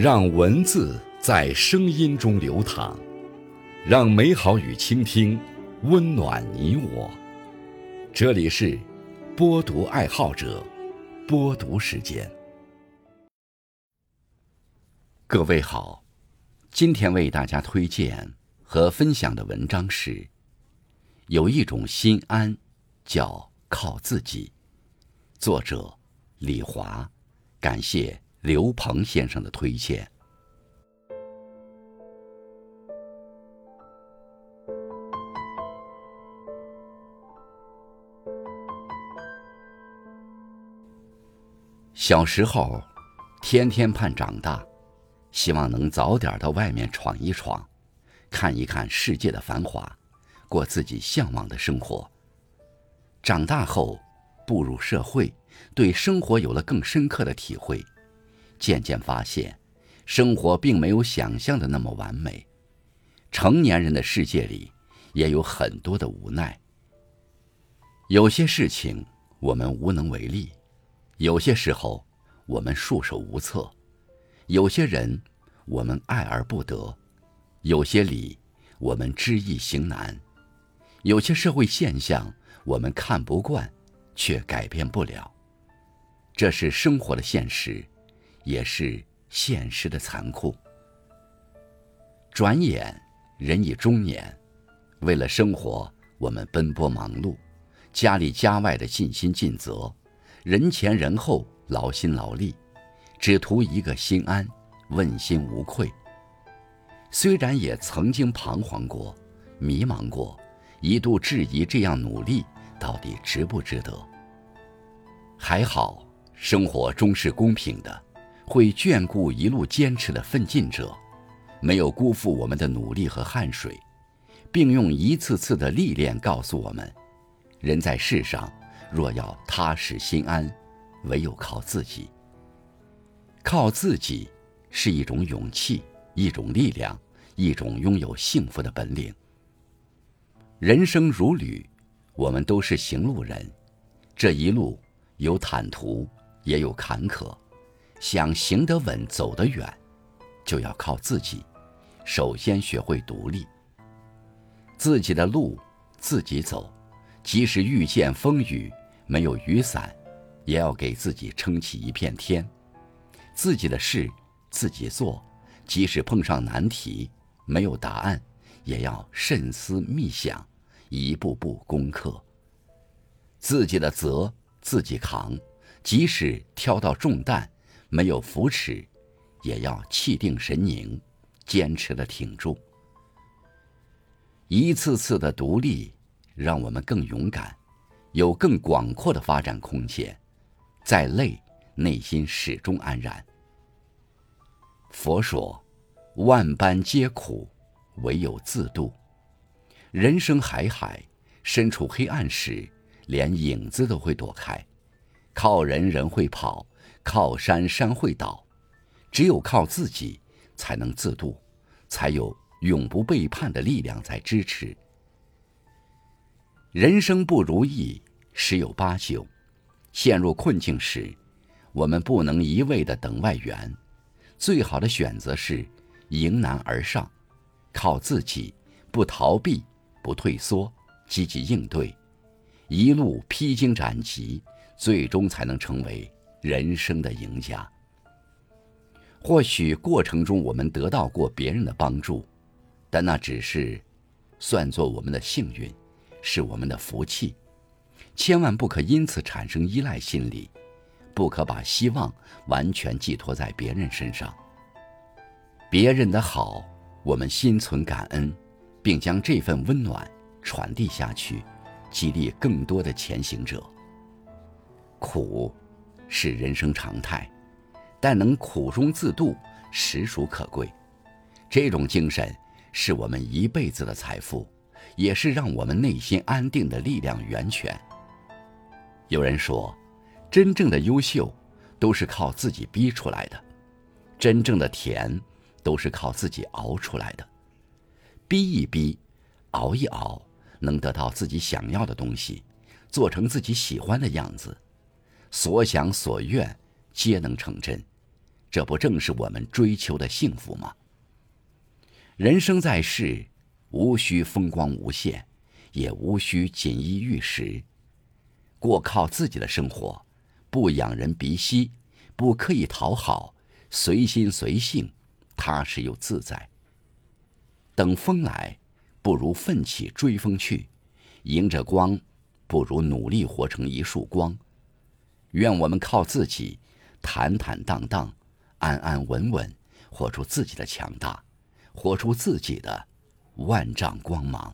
让文字在声音中流淌，让美好与倾听温暖你我。这里是播读爱好者播读时间。各位好，今天为大家推荐和分享的文章是：有一种心安，叫靠自己。作者李华，感谢。刘鹏先生的推荐。小时候，天天盼长大，希望能早点到外面闯一闯，看一看世界的繁华，过自己向往的生活。长大后，步入社会，对生活有了更深刻的体会。渐渐发现，生活并没有想象的那么完美。成年人的世界里，也有很多的无奈。有些事情我们无能为力，有些时候我们束手无策，有些人我们爱而不得，有些理我们知易行难，有些社会现象我们看不惯，却改变不了。这是生活的现实。也是现实的残酷。转眼人已中年，为了生活，我们奔波忙碌，家里家外的尽心尽责，人前人后劳心劳力，只图一个心安，问心无愧。虽然也曾经彷徨过，迷茫过，一度质疑这样努力到底值不值得。还好，生活终是公平的。会眷顾一路坚持的奋进者，没有辜负我们的努力和汗水，并用一次次的历练告诉我们：人在世上，若要踏实心安，唯有靠自己。靠自己是一种勇气，一种力量，一种拥有幸福的本领。人生如旅，我们都是行路人，这一路有坦途，也有坎坷。想行得稳、走得远，就要靠自己。首先学会独立，自己的路自己走，即使遇见风雨，没有雨伞，也要给自己撑起一片天。自己的事自己做，即使碰上难题，没有答案，也要慎思密想，一步步攻克。自己的责自己扛，即使挑到重担。没有扶持，也要气定神宁，坚持的挺住。一次次的独立，让我们更勇敢，有更广阔的发展空间。再累，内心始终安然。佛说：“万般皆苦，唯有自渡。”人生海海，身处黑暗时，连影子都会躲开。靠人人会跑。靠山山会倒，只有靠自己才能自渡，才有永不背叛的力量在支持。人生不如意十有八九，陷入困境时，我们不能一味的等外援，最好的选择是迎难而上，靠自己，不逃避，不退缩，积极应对，一路披荆斩棘，最终才能成为。人生的赢家。或许过程中我们得到过别人的帮助，但那只是算作我们的幸运，是我们的福气。千万不可因此产生依赖心理，不可把希望完全寄托在别人身上。别人的好，我们心存感恩，并将这份温暖传递下去，激励更多的前行者。苦。是人生常态，但能苦中自度，实属可贵。这种精神是我们一辈子的财富，也是让我们内心安定的力量源泉。有人说，真正的优秀都是靠自己逼出来的，真正的甜都是靠自己熬出来的。逼一逼，熬一熬，能得到自己想要的东西，做成自己喜欢的样子。所想所愿，皆能成真，这不正是我们追求的幸福吗？人生在世，无需风光无限，也无需锦衣玉食，过靠自己的生活，不仰人鼻息，不刻意讨好，随心随性，踏实又自在。等风来，不如奋起追风去；迎着光，不如努力活成一束光。愿我们靠自己，坦坦荡荡。安安稳稳，活出自己的强大，活出自己的万丈光芒。